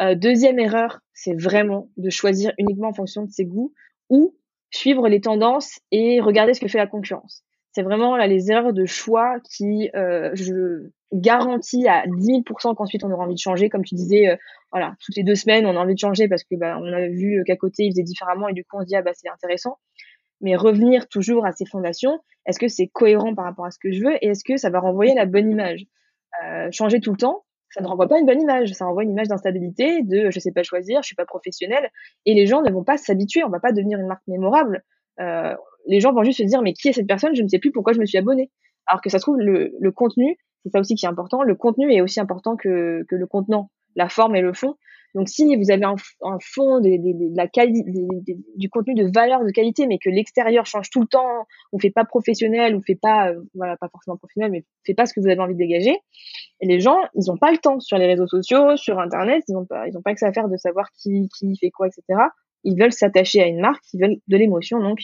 Euh, deuxième erreur, c'est vraiment de choisir uniquement en fonction de ses goûts ou suivre les tendances et regarder ce que fait la concurrence. C'est vraiment là les erreurs de choix qui, euh, je garantis à 10% qu'ensuite on aura envie de changer. Comme tu disais, euh, voilà, toutes les deux semaines on a envie de changer parce que bah, on a vu qu'à côté il faisait différemment et du coup on se dit ah bah c'est intéressant. Mais revenir toujours à ces fondations, est-ce que c'est cohérent par rapport à ce que je veux et est-ce que ça va renvoyer la bonne image? Changer tout le temps, ça ne renvoie pas une bonne image. Ça renvoie une image d'instabilité, de je sais pas choisir, je suis pas professionnel. Et les gens ne vont pas s'habituer. On va pas devenir une marque mémorable. Euh, les gens vont juste se dire mais qui est cette personne? Je ne sais plus pourquoi je me suis abonné. Alors que ça se trouve le, contenu, c'est ça aussi qui est important. Le contenu est aussi important que le contenant, la forme et le fond. Donc si vous avez un, fond de, la du contenu de valeur, de qualité, mais que l'extérieur change tout le temps, on fait pas professionnel, on fait pas, euh, voilà, pas forcément professionnel, mais fait pas ce que vous avez envie de dégager. Les gens, ils ont pas le temps sur les réseaux sociaux, sur Internet, ils ont pas, ils ont pas que ça à faire de savoir qui, qui fait quoi, etc. Ils veulent s'attacher à une marque, ils veulent de l'émotion, donc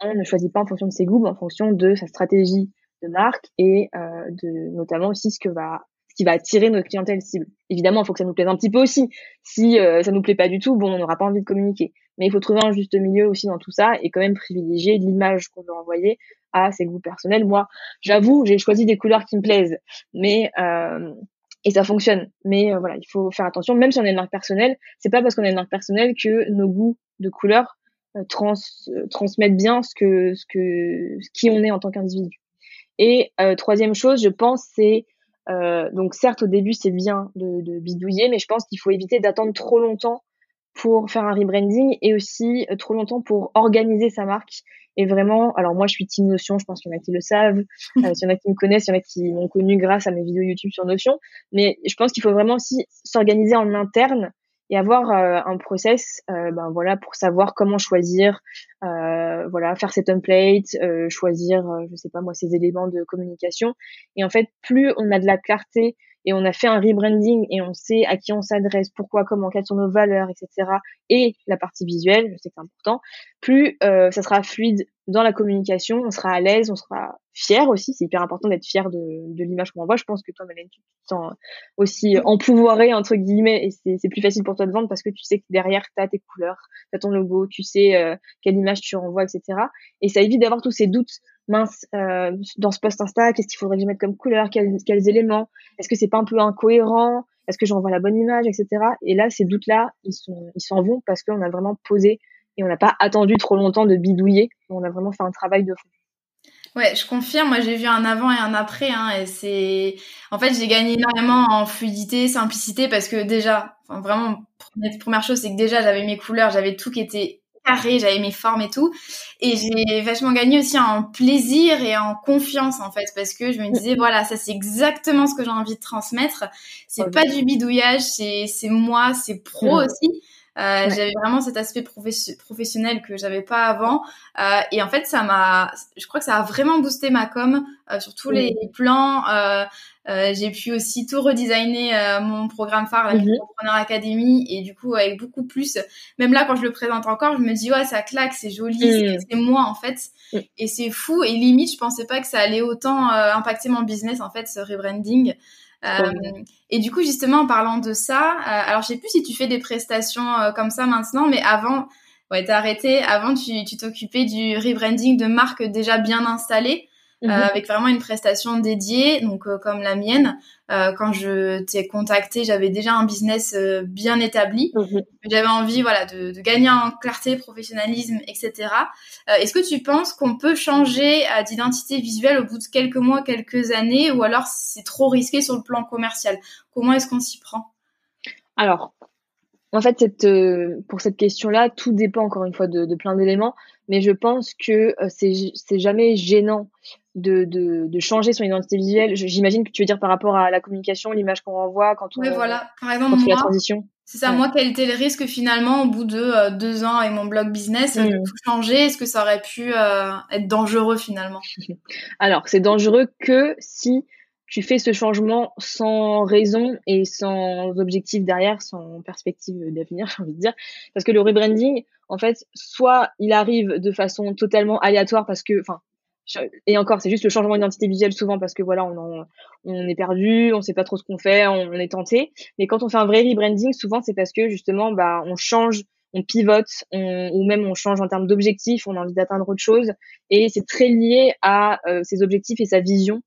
on ne choisit pas en fonction de ses goûts, mais en fonction de sa stratégie de marque et euh, de notamment aussi ce que va qui va attirer notre clientèle cible. Évidemment, il faut que ça nous plaise un petit peu aussi. Si euh, ça nous plaît pas du tout, bon, on n'aura pas envie de communiquer. Mais il faut trouver un juste milieu aussi dans tout ça et quand même privilégier l'image qu'on veut envoyer à ses goûts personnels. Moi, j'avoue, j'ai choisi des couleurs qui me plaisent, mais euh, et ça fonctionne. Mais euh, voilà, il faut faire attention. Même si on a une marque personnelle, c'est pas parce qu'on a une marque personnelle que nos goûts de couleurs euh, euh, transmettent bien ce que ce que qui on est en tant qu'individu. Et troisième chose, je pense, c'est euh, donc certes au début c'est bien de, de, bidouiller, mais je pense qu'il faut éviter d'attendre trop longtemps pour faire un rebranding et aussi euh, trop longtemps pour organiser sa marque. Et vraiment, alors moi je suis Team Notion, je pense qu'il y en a qui le savent, euh, s'il y en a qui me connaissent, il y en a qui m'ont connu grâce à mes vidéos YouTube sur Notion, mais je pense qu'il faut vraiment aussi s'organiser en interne et avoir un process ben voilà pour savoir comment choisir voilà faire ses templates choisir je sais pas moi ces éléments de communication et en fait plus on a de la clarté et on a fait un rebranding et on sait à qui on s'adresse, pourquoi, comment, quelles sont nos valeurs, etc. Et la partie visuelle, je sais que c'est important, plus euh, ça sera fluide dans la communication, on sera à l'aise, on sera fier aussi. C'est hyper important d'être fier de, de l'image qu'on envoie. Je pense que toi, Malène, tu te sens aussi empouvoiré, entre guillemets, et c'est plus facile pour toi de vendre parce que tu sais que derrière, tu as tes couleurs, tu as ton logo, tu sais euh, quelle image tu renvoies, etc. Et ça évite d'avoir tous ces doutes mince, euh, dans ce post Insta, qu'est-ce qu'il faudrait que je mette comme couleur, quels, quels éléments, est-ce que c'est pas un peu incohérent, est-ce que j'envoie la bonne image, etc. Et là, ces doutes-là, ils sont, ils s'en vont parce qu'on a vraiment posé et on n'a pas attendu trop longtemps de bidouiller. On a vraiment fait un travail de fond. Ouais, je confirme. Moi, j'ai vu un avant et un après. Hein, et c'est, en fait, j'ai gagné énormément en fluidité, simplicité, parce que déjà, enfin, vraiment, première chose, c'est que déjà, j'avais mes couleurs, j'avais tout qui était carré, j'avais mes formes et tout. Et j'ai vachement gagné aussi en plaisir et en confiance en fait, parce que je me disais voilà, ça c'est exactement ce que j'ai envie de transmettre. C'est pas du bidouillage, c'est c'est moi, c'est pro aussi. Euh, J'avais vraiment cet aspect professionnel que j'avais pas avant. Euh, et en fait, ça m'a, je crois que ça a vraiment boosté ma com euh, sur tous les plans. J'ai pu aussi tout redesigner mon programme phare, la mm Academy, et du coup avec beaucoup plus. Même là, quand je le présente encore, je me dis ouais, ça claque, c'est joli, mm. c'est moi en fait, mm. et c'est fou. Et limite, je pensais pas que ça allait autant impacter mon business en fait, ce rebranding. Euh, et du coup, justement, en parlant de ça, euh, alors je sais plus si tu fais des prestations euh, comme ça maintenant, mais avant, ouais, t'as arrêté. Avant, tu t'occupais du rebranding de marques déjà bien installées. Euh, mhm. avec vraiment une prestation dédiée, donc euh, comme la mienne. Euh, quand je t'ai contacté, j'avais déjà un business bien établi. Mhm. J'avais envie, voilà, de, de, gagner en clarté, professionnalisme, etc. Est-ce que tu penses qu'on peut changer d'identité visuelle au bout de quelques mois, quelques années, ou alors c'est trop risqué sur le plan commercial? Comment est-ce qu'on s'y prend? Alors, en fait, cette, pour cette question-là, tout dépend encore une fois de, de plein d'éléments, mais je pense que c'est jamais gênant de, de, de, changer son identité visuelle. J'imagine que tu veux dire par rapport à la communication, l'image qu'on renvoie quand on, oui, voilà. par exemple, moi, la transition. C'est ça, moi, quel était le risque finalement au bout de euh, deux ans et mon blog business de mm. tout changer Est-ce que ça aurait pu euh, être dangereux finalement? Alors, c'est dangereux que si tu fais ce changement sans raison et sans objectif derrière, sans perspective d'avenir, j'ai envie de dire. Parce que le rebranding, en fait, soit il arrive de façon totalement aléatoire parce que, enfin, et encore, c'est juste le changement d'identité visuelle souvent parce que voilà, on, on est perdu, on sait pas trop ce qu'on fait, on, est tenté. Mais quand on fait un vrai rebranding, souvent c'est parce que justement, bah, on change, on pivote, ou même on change en termes d'objectifs, on a envie d'atteindre autre chose, et c'est très lié à euh, ses objectifs et sa vision.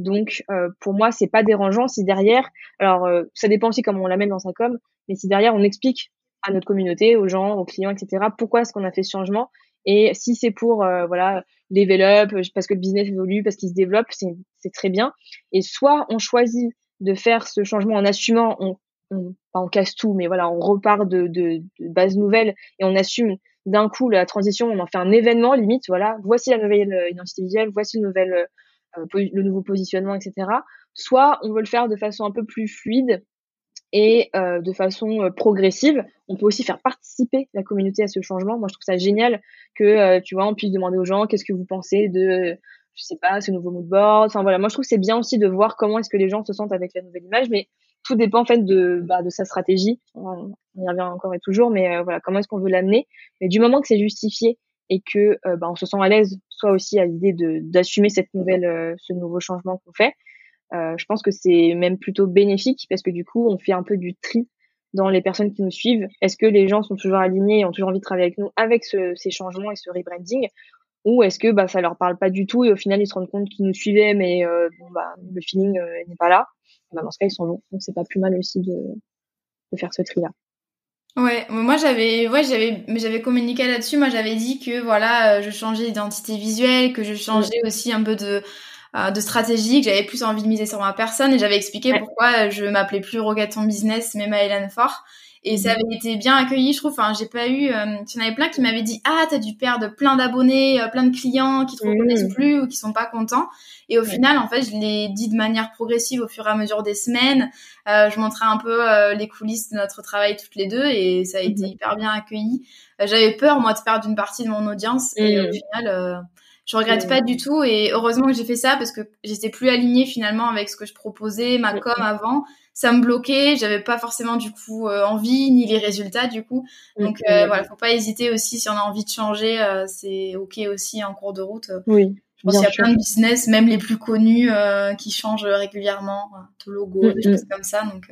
Donc, euh, pour moi, c'est pas dérangeant si derrière, alors euh, ça dépend aussi comment on l'amène dans sa com, mais si derrière on explique à notre communauté, aux gens, aux clients, etc. Pourquoi est-ce qu'on a fait ce changement Et si c'est pour euh, voilà level up, parce que le business évolue, parce qu'il se développe, c'est très bien. Et soit on choisit de faire ce changement en assumant, on, on, casse tout, mais voilà, on repart de, de, de base nouvelle et on assume d'un coup la transition, on en fait un événement limite. Voilà, voici la nouvelle euh, identité visuelle, voici le nouvel, euh, le nouveau positionnement, etc. Soit on veut le faire de façon un peu plus fluide et euh, de façon euh, progressive. On peut aussi faire participer la communauté à ce changement. Moi, je trouve ça génial que euh, tu vois, on puisse demander aux gens qu'est-ce que vous pensez de, je sais pas, ce nouveau mood board. Enfin voilà, moi je trouve que c'est bien aussi de voir comment est-ce que les gens se sentent avec la nouvelle image, mais tout dépend en fait de bah, de sa stratégie. On y revient encore et toujours, mais voilà, comment est-ce qu'on veut l'amener. Mais du moment que c'est justifié et que bah, on se sent à l'aise, soit aussi à l'idée d'assumer cette nouvelle, ce nouveau changement qu'on fait euh, je pense que c'est même plutôt bénéfique parce que du coup, on fait un peu du tri dans les personnes qui nous suivent. Est-ce que les gens sont toujours alignés et ont toujours envie de travailler avec nous avec ce, ces changements et ce rebranding? Ou est-ce que bah ça leur parle pas du tout et au final ils se rendent compte qu'ils nous suivaient mais euh, bah le feeling euh, n'est pas là? Bah, dans ce cas ils sont bons. Donc c'est pas plus mal aussi de, de faire ce tri là. Ouais, moi j'avais ouais, j'avais j'avais communiqué là-dessus, moi j'avais dit que voilà, je changeais d'identité visuelle, que je changeais aussi un peu de euh, de stratégie, que j'avais plus envie de miser sur ma personne. Et j'avais expliqué pourquoi je m'appelais plus Rogaton Business mais Maëlan Fort. Et ça avait été bien accueilli, je trouve. Enfin, j'ai pas eu. Euh, il y en avait plein qui m'avaient dit Ah, t'as dû perdre plein d'abonnés, euh, plein de clients qui te mmh. reconnaissent plus ou qui sont pas contents. Et au final, en fait, je l'ai dit de manière progressive au fur et à mesure des semaines. Euh, je montrais un peu euh, les coulisses de notre travail toutes les deux et ça a été mmh. hyper bien accueilli. J'avais peur, moi, de perdre une partie de mon audience. Et au mmh. final, je regrette pas du tout et heureusement que j'ai fait ça parce que j'étais plus alignée finalement avec ce que je proposais, ma com avant ça me bloquait, j'avais pas forcément du coup euh, envie ni les résultats du coup. Donc euh, voilà, faut pas hésiter aussi si on a envie de changer, euh, c'est ok aussi en cours de route. Oui. Je pense qu'il y a plein de business, même les plus connus, qui changent régulièrement, de logo, mm, des choses mm. comme ça. Donc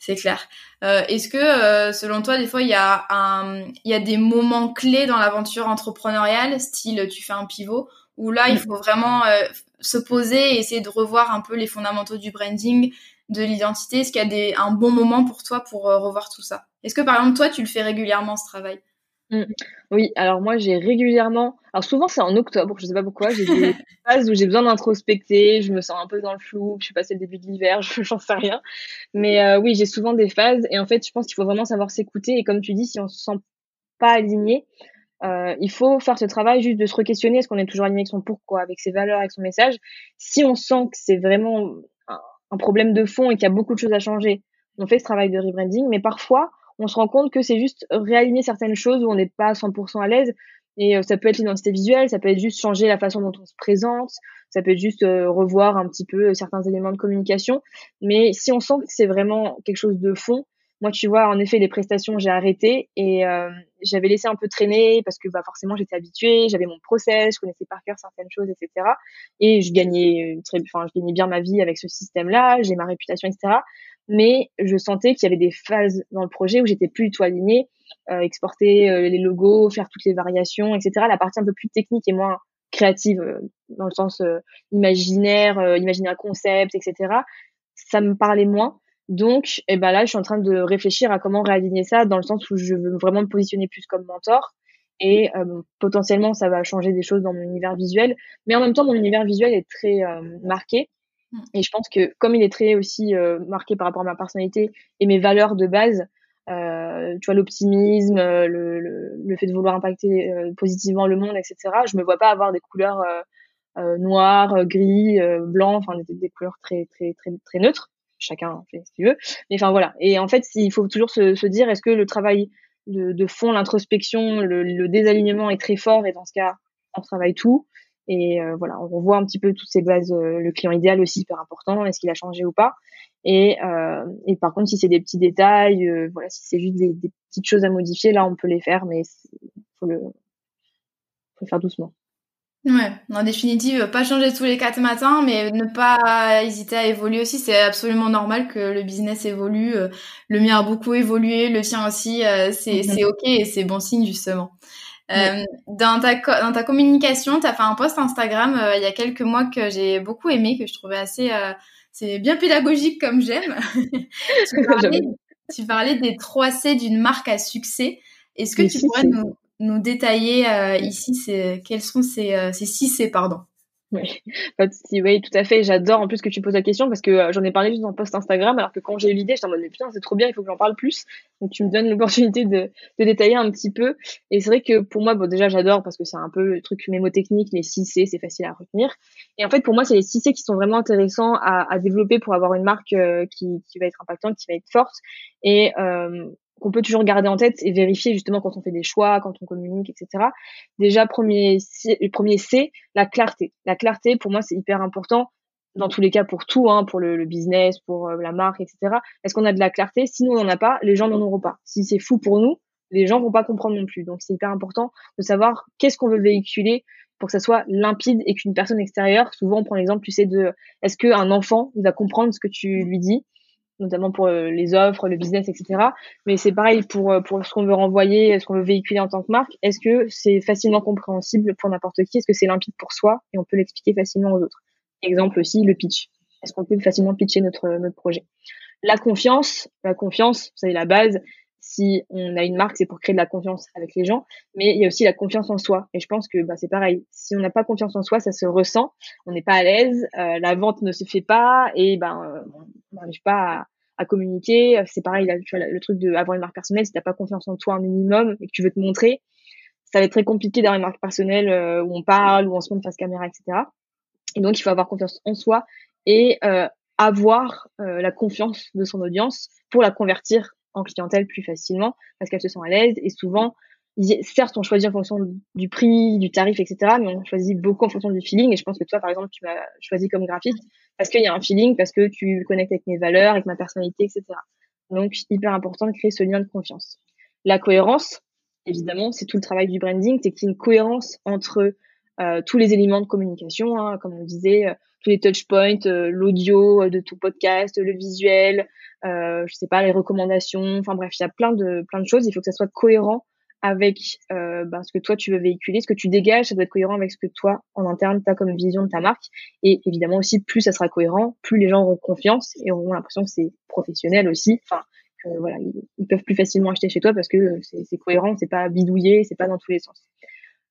c'est clair. Est-ce que selon toi, des fois, il y a un, il y a des moments clés dans l'aventure entrepreneuriale, style tu fais un pivot, où là, il mm. faut vraiment se poser et essayer de revoir un peu les fondamentaux du branding, de l'identité Est-ce qu'il y a des, un bon moment pour toi pour euh, revoir tout ça? Est-ce que par exemple toi tu le fais régulièrement ce travail? Mmh. Oui, alors moi j'ai régulièrement, alors souvent c'est en octobre, je sais pas pourquoi, j'ai des phases où j'ai besoin d'introspecter, je me sens un peu dans le flou, je suis passé le début de l'hiver, j'en sais rien. Mais euh, oui, j'ai souvent des phases et en fait je pense qu'il faut vraiment savoir s'écouter et comme tu dis, si on se sent pas aligné, euh, il faut faire ce travail juste de se re-questionner, est-ce qu'on est toujours aligné avec son pourquoi, avec ses valeurs, avec son message? Si on sent que c'est vraiment un problème de fond et qu'il y a beaucoup de choses à changer, on fait ce travail de rebranding, mais parfois, on se rend compte que c'est juste réaligner certaines choses où on n'est pas 100% à l'aise. Et euh, ça peut être l'identité visuelle, ça peut être juste changer la façon dont on se présente, ça peut être juste euh, revoir un petit peu certains éléments de communication. Mais si on sent que c'est vraiment quelque chose de fond, moi, tu vois, en effet, les prestations, j'ai arrêté et euh, j'avais laissé un peu traîner parce que bah, forcément, j'étais habituée, j'avais mon process, je connaissais par cœur certaines choses, etc. Et je gagnais très, je gagnais bien ma vie avec ce système-là, j'ai ma réputation, etc. Mais je sentais qu'il y avait des phases dans le projet où j'étais plus du tout alignée, euh, exporter euh, les logos, faire toutes les variations, etc. La partie un peu plus technique et moins créative dans le sens imaginaire, imaginaire concept, etc. Ça me parlait moins. Donc, eh ben là, je suis en train de réfléchir à comment réaligner ça dans le sens où je veux vraiment me positionner plus comme mentor et euh, potentiellement ça va changer des choses dans mon univers visuel. Mais en même temps, mon univers visuel est très euh, marqué mm. et je pense que comme il est très aussi euh, marqué par rapport à ma personnalité et mes valeurs de base, tu vois l'optimisme, le, le, fait de vouloir impacter positivement le monde, etc. Je me vois pas avoir des couleurs noires, gris, blanc, enfin des, des, couleurs très très très très neutres chacun fait ce qu'il veut. Mais enfin voilà. Et en fait, il faut toujours se, se dire est-ce que le travail de, de fond, l'introspection, le, désalignement est très fort et dans ce cas, on travaille tout. Et euh, voilà, on revoit un petit peu toutes ces bases. Euh, le client idéal aussi hyper important. Est-ce qu'il a changé ou pas et, euh, et par contre, si c'est des petits détails, voilà, si c'est juste des, des, petites choses à modifier, là, on peut les faire, mais faut le, faut le faire doucement. Ouais, en définitive, pas changer tous les quatre matins, mais ne pas hésiter à évoluer aussi. C'est absolument normal que le business évolue. Euh, le mien a beaucoup évolué, le tien aussi. Euh, c'est mhm. ok et c'est bon signe justement. Euh, dans, ta, dans ta communication, tu as fait un post Instagram il y a quelques mois que j'ai beaucoup aimé, que je trouvais assez... c'est bien pédagogique comme j'aime. tu, parlais, tu parlais des 3 C d'une marque à succès. Est-ce que tu pourrais nous, nous détailler euh, ici c'est quels sont ces, euh, ces 6 C pardon oui, tout à fait. J'adore en plus que tu poses la question parce que euh, j'en ai parlé juste dans post Instagram, alors que quand j'ai eu j'étais en mode mais putain, c'est trop bien, il faut que j'en parle plus. Donc tu me donnes l'opportunité de, de détailler un petit peu. Et c'est vrai que pour moi, bon déjà j'adore parce que c'est un peu le truc mémotechnique, les 6 C, c'est facile à retenir. Et en fait pour moi, c'est les 6 C qui sont vraiment intéressants à, développer pour avoir une marque qui, qui va être impactante, qui va être forte. Et euh, qu'on peut toujours garder en tête et vérifier justement quand on fait des choix, quand on communique, etc. Déjà, premier, le premier C, la clarté. La clarté, pour moi, c'est hyper important dans tous les cas pour tout, hein, pour le, business, pour euh, la marque, etc. Est-ce qu'on a de la clarté? Sinon, on n'en a pas, les gens n'en auront pas. Si c'est fou pour nous, les gens vont pas comprendre non plus. Donc, c'est hyper important de savoir qu'est-ce qu'on veut véhiculer pour que ça soit limpide et qu'une personne extérieure, souvent on prend l'exemple, tu sais, de est-ce qu'un enfant, va comprendre ce que tu lui dis? Notamment pour euh, les offres, le business, etc. Mais c'est pareil pour, euh, pour ce qu'on veut renvoyer, ce qu'on veut véhiculer en tant que marque. Est-ce que c'est facilement compréhensible pour n'importe qui? Est-ce que c'est limpide pour soi? Et on peut l'expliquer facilement aux autres Exemple aussi, le pitch. Est-ce qu'on peut facilement pitcher notre, notre projet? La confiance, la confiance, c'est la base. Si on a une marque, c'est pour créer de la confiance avec les gens, mais il y a aussi la confiance en soi. Et je pense que bah, c'est pareil. Si on n'a pas confiance en soi, ça se ressent. On n'est pas à l'aise, euh, la vente ne se fait pas, et ben on n'arrive pas à, à communiquer. C'est pareil, tu vois, le truc de avoir une marque personnelle, si t'as pas confiance en toi un minimum et que tu veux te montrer, ça va être très compliqué d'avoir une marque personnelle euh, où on parle, où on se montre face caméra, etc. Et donc, il faut avoir confiance en soi et euh, avoir euh, la confiance de son audience pour la convertir en clientèle plus facilement parce qu'elle se sent à l'aise et souvent certes, on choisit en fonction du prix, du tarif, etc. Mais on choisit beaucoup en fonction du feeling. Et je pense que toi, par exemple, tu m'as choisi comme graphiste parce qu'il y a un feeling, parce que tu connectes avec mes valeurs, avec ma personnalité, etc. Donc, hyper important de créer ce lien de confiance. La cohérence, évidemment, c'est tout le travail du branding, c'est qu'il y ait une cohérence entre tous les éléments de communication, hein, comme on disait, euh, tous les touch points, euh, l'audio de tout podcast, le visuel, je sais pas, les recommandations, enfin bref, il y a plein de plein de choses. Il faut que ça soit cohérent avec euh, ben, ce que toi tu veux véhiculer, ce que tu dégages, ça doit être cohérent avec ce que toi en interne tu as comme vision de ta marque. Et évidemment aussi, plus ça sera cohérent, plus les gens auront confiance et auront l'impression que c'est professionnel aussi. Enfin, que voilà, ils, peuvent plus facilement acheter chez toi parce que c'est cohérent, c'est pas bidouillé, c'est pas dans tous les sens.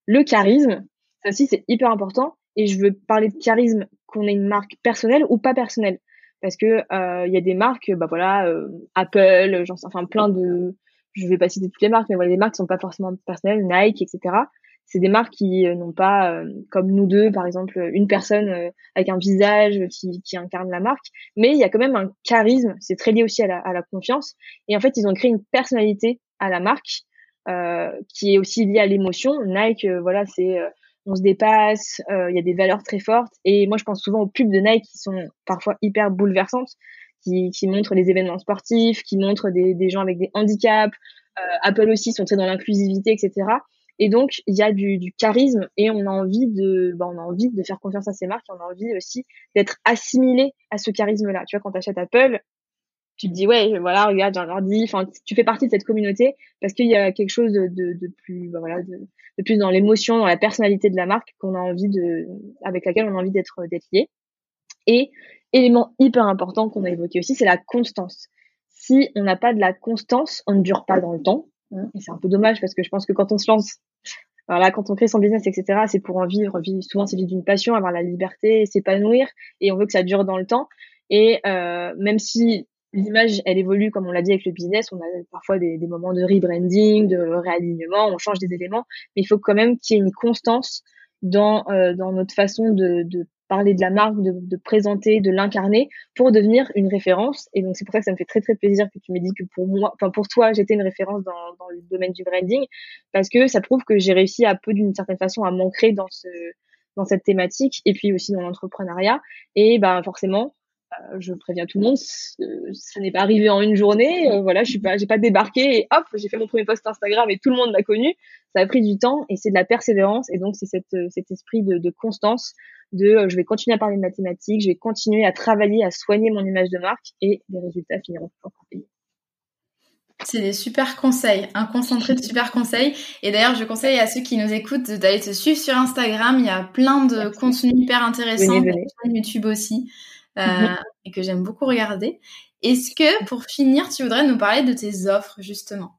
Le charisme, ça aussi c'est hyper important. Et je veux parler de charisme qu'on ait une marque personnelle ou pas personnelle, parce que euh, il y a des marques, bah voilà, euh, Apple, genre, enfin plein de je vais pas citer toutes les marques, mais voilà, les marques sont pas forcément personnelles, Nike, etc. C'est des marques qui euh, n'ont pas, euh, comme nous deux, par exemple, une personne euh, avec un visage qui, qui, incarne la marque, mais il y a quand même un charisme. C'est très lié aussi à la, à la, confiance. Et en fait, ils ont créé une personnalité à la marque qui est aussi liée à l'émotion. Nike, voilà, c'est on se dépasse, il y a des valeurs très fortes. Et moi, je pense souvent aux pubs de Nike qui sont parfois hyper bouleversantes qui, qui montrent les événements sportifs, qui montrent des, des gens avec des handicaps. Euh, Apple aussi sont très dans l'inclusivité, etc. Et donc, il y a du, du, charisme et on a envie de, bah, on a envie de faire confiance à ces marques. on a envie aussi d'être assimilé à ce charisme-là. Tu vois, quand tu achètes Apple, tu te dis ouais, voilà, regarde, j'ai un ordi. Enfin, tu fais partie de cette communauté parce qu'il y a quelque chose de, de, plus, bah, voilà, de, plus dans l'émotion, dans la personnalité de la marque qu'on a envie de, avec laquelle on a envie d'être d'être lié. Et élément hyper important qu'on a évoqué aussi, c'est la constance. Si on n'a pas de la constance, on ne dure pas dans le temps. Hein, et c'est un peu dommage parce que je pense que quand on se lance, voilà, quand on crée son business, etc., c'est pour en vivre. vivre souvent, c'est vivre d'une passion, avoir la liberté, s'épanouir, et on veut que ça dure dans le temps. Et euh, même si l'image, elle évolue, comme on l'a dit avec le business, on a parfois des, des moments de rebranding, de réalignement, on change des éléments, mais il faut quand même qu'il y ait une constance dans, euh, dans notre façon de, de parler de la marque, de, de présenter, de l'incarner pour devenir une référence. Et donc c'est pour ça que ça me fait très très plaisir que tu m'aies dit que pour moi, enfin pour toi, j'étais une référence dans, dans le domaine du branding parce que ça prouve que j'ai réussi à peu d'une certaine façon à m'ancrer dans ce dans cette thématique et puis aussi dans l'entrepreneuriat. Et ben forcément, je préviens tout le monde, ça n'est pas arrivé en une journée. Euh, voilà, je suis pas, j'ai pas débarqué et hop, j'ai fait mon premier post Instagram et tout le monde m'a connu. Ça a pris du temps et c'est de la persévérance et donc c'est euh, cet esprit de, de constance, de je vais continuer à parler de mathématiques, je vais continuer à travailler, à soigner mon image de marque et les résultats finiront par payer. C'est des super conseils, un concentré de super conseils. Et d'ailleurs, je conseille à ceux qui nous écoutent d'aller te suivre sur Instagram. Il y a plein de contenus hyper intéressants. Venez, venez. YouTube aussi. Euh, mhm. et que j'aime beaucoup regarder. Est-ce que, pour finir, tu voudrais nous parler de tes offres, justement?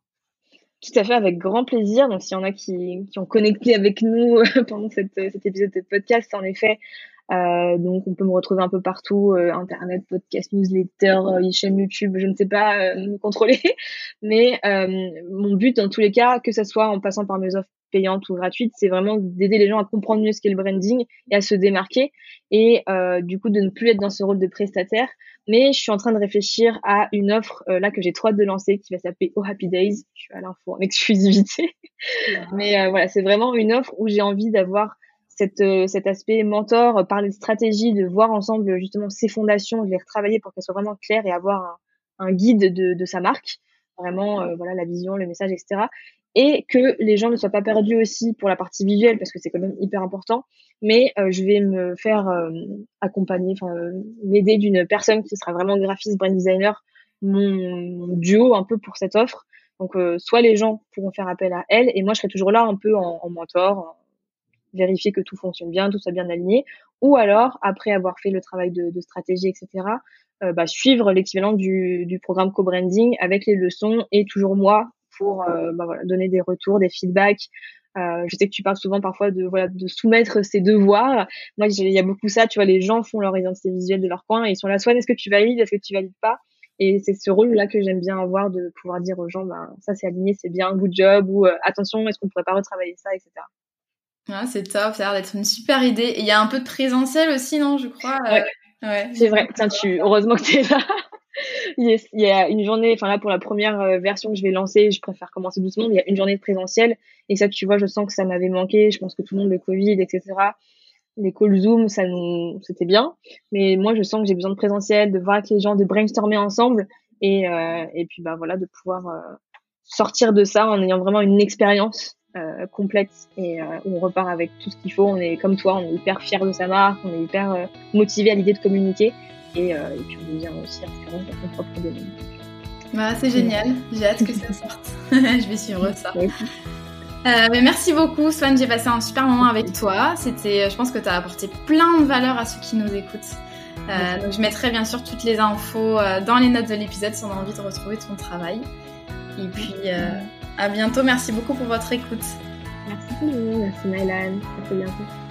Tout à fait, avec grand plaisir. Donc, s'il y en a qui, qui ont connecté avec nous pendant cette, cet épisode de podcast, en effet, euh, donc on peut me retrouver un peu partout, euh, internet, podcast, newsletter, euh, chaîne YouTube, je ne sais pas me contrôler. Mais mon but dans tous les cas, que ce soit en passant par mes offres payantes ou gratuites, c'est vraiment d'aider les gens à comprendre mieux ce qu'est le branding et à se démarquer et du coup de ne plus être dans ce rôle de prestataire. Mais je suis en train de réfléchir à une offre là que j'ai trop hâte de lancer qui va s'appeler Oh Happy Days. Je suis à l'info en exclusivité. Mais voilà, c'est vraiment une offre où j'ai envie d'avoir cette, euh, cet aspect mentor, euh, parler de stratégie, de voir ensemble justement ses fondations, de les retravailler pour qu'elles soient vraiment claires et avoir un, un guide de, de, sa marque, vraiment euh, voilà la vision, le message, etc. Et que les gens ne soient pas perdus aussi pour la partie visuelle parce que c'est quand même hyper important. Mais je vais me faire accompagner, enfin m'aider d'une personne qui sera vraiment graphiste, brand designer, mon, duo un peu pour cette offre. Donc soit les gens pourront faire appel à elle et moi je serai toujours là un peu en, en mentor, vérifier que tout fonctionne bien, tout soit bien aligné, ou alors, après avoir fait le travail de, de stratégie, etc., euh, bah, suivre l'équivalent du, du programme co-branding avec les leçons et toujours moi pour euh, bah, voilà, donner des retours, des feedbacks. Euh, je sais que tu parles souvent parfois de voilà de soumettre ses devoirs. Moi, il y a beaucoup ça. Tu vois, les gens font leur identité visuelle de leur coin et ils sont là. Soit est-ce que tu valides, est-ce que tu valides pas? Et c'est ce rôle-là que j'aime bien avoir de pouvoir dire aux gens, ben, ça c'est aligné, c'est bien, good job, ou attention, est-ce qu'on pourrait pas retravailler ça, etc. Ah, c'est top, ça a l'air d'être une super idée. Il y a un peu de présentiel aussi, non, je crois. Ouais. ouais. C'est vrai. Tiens, tu, heureusement que tu es là. Il y a une journée, enfin là pour la première euh, version que je vais lancer, je préfère commencer doucement, mais il y a une journée de présentiel. Et ça tu vois, je sens que ça m'avait manqué, je pense que tout le monde le Covid, etc. Les calls Zoom, ça nous, c'était bien, mais moi je sens que j'ai besoin de présentiel, de voir avec les gens, de brainstormer ensemble. Et euh, et puis bah voilà de pouvoir euh, sortir de ça en ayant vraiment une expérience complète. Et euh, on repart avec tout ce qu'il faut. On est comme toi, on est hyper fier de sa marque, on est hyper euh, motivé à l'idée de communiquer et, euh, et puis on devient aussi référent dans son propre domaine. Bah, c'est génial, j'ai hâte que ça sorte. je vais suivre ça. Euh, mais merci beaucoup, Swan. J'ai passé un super moment avec toi. C'était, je pense que tu as apporté plein de valeur à ceux qui nous écoutent. Euh, donc je mettrai bien sûr toutes les infos euh, dans les notes de l'épisode si on a envie de retrouver ton travail. Et puis à bientôt. Merci beaucoup pour votre écoute. Merci, merci Mylan. À très bientôt.